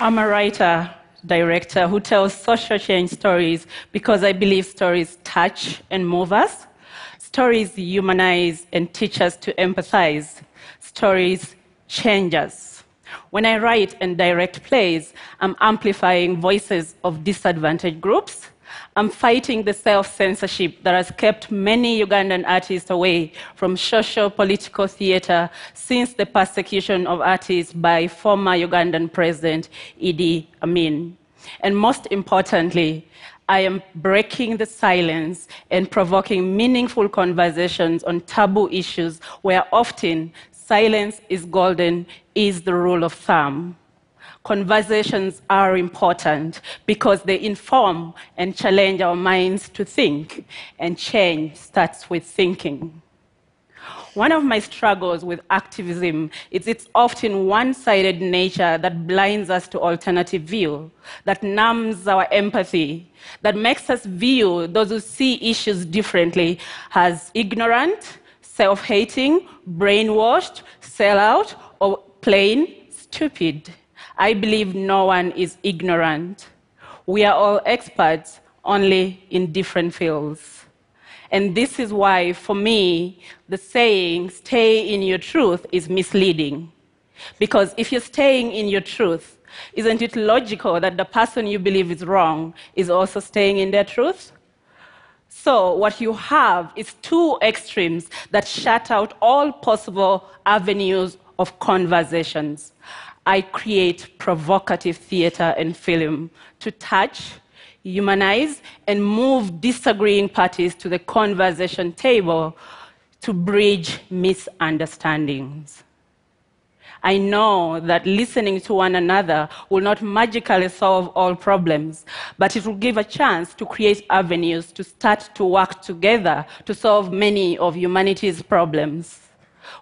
I'm a writer, director who tells social change stories because I believe stories touch and move us. Stories humanize and teach us to empathize. Stories change us. When I write and direct plays, I'm amplifying voices of disadvantaged groups. I'm fighting the self censorship that has kept many Ugandan artists away from social political theater since the persecution of artists by former Ugandan President Idi Amin. And most importantly, I am breaking the silence and provoking meaningful conversations on taboo issues where often silence is golden, is the rule of thumb. Conversations are important because they inform and challenge our minds to think, and change starts with thinking. One of my struggles with activism is its often one sided nature that blinds us to alternative view, that numbs our empathy, that makes us view those who see issues differently as ignorant, self hating, brainwashed, sellout, or plain stupid. I believe no one is ignorant. We are all experts, only in different fields. And this is why, for me, the saying, stay in your truth, is misleading. Because if you're staying in your truth, isn't it logical that the person you believe is wrong is also staying in their truth? So, what you have is two extremes that shut out all possible avenues of conversations. I create provocative theater and film to touch, humanize, and move disagreeing parties to the conversation table to bridge misunderstandings. I know that listening to one another will not magically solve all problems, but it will give a chance to create avenues to start to work together to solve many of humanity's problems.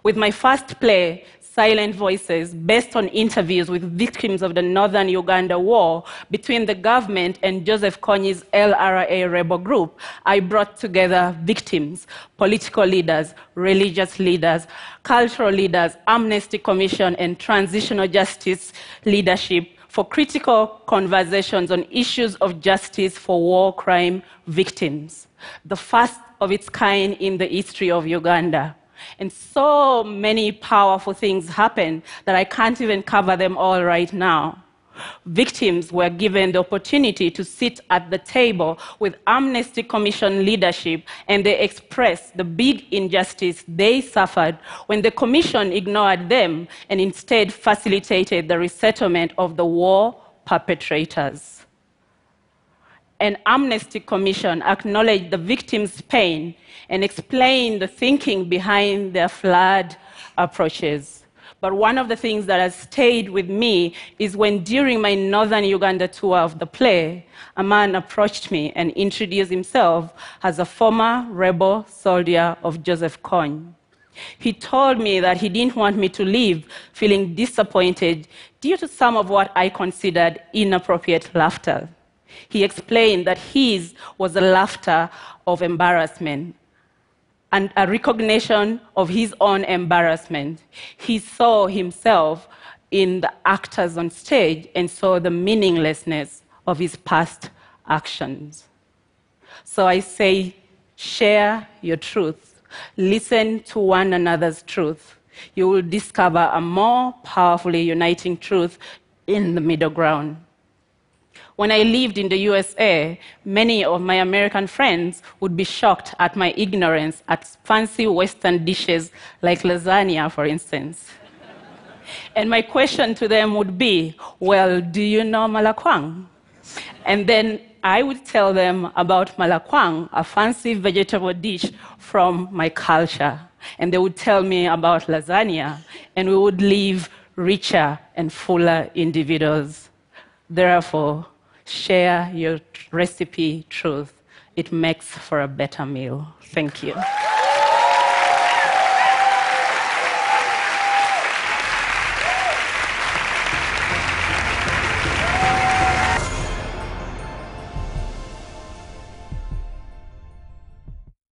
With my first play, silent voices based on interviews with victims of the northern Uganda war between the government and Joseph Kony's LRA rebel group, I brought together victims, political leaders, religious leaders, cultural leaders, Amnesty Commission, and transitional justice leadership for critical conversations on issues of justice for war crime victims, the first of its kind in the history of Uganda. And so many powerful things happened that I can't even cover them all right now. Victims were given the opportunity to sit at the table with Amnesty Commission leadership and they expressed the big injustice they suffered when the Commission ignored them and instead facilitated the resettlement of the war perpetrators an Amnesty Commission acknowledged the victims' pain and explained the thinking behind their flawed approaches. But one of the things that has stayed with me is when, during my northern Uganda tour of the play, a man approached me and introduced himself as a former rebel soldier of Joseph Kony. He told me that he didn't want me to leave feeling disappointed due to some of what I considered inappropriate laughter. He explained that his was a laughter of embarrassment and a recognition of his own embarrassment. He saw himself in the actors on stage and saw the meaninglessness of his past actions. So I say, share your truth, listen to one another's truth. You will discover a more powerfully uniting truth in the middle ground. When I lived in the USA, many of my American friends would be shocked at my ignorance at fancy Western dishes like lasagna, for instance. and my question to them would be, Well, do you know malakwang? And then I would tell them about malakwang, a fancy vegetable dish from my culture. And they would tell me about lasagna, and we would leave richer and fuller individuals. Therefore, share your recipe truth. It makes for a better meal. Thank you.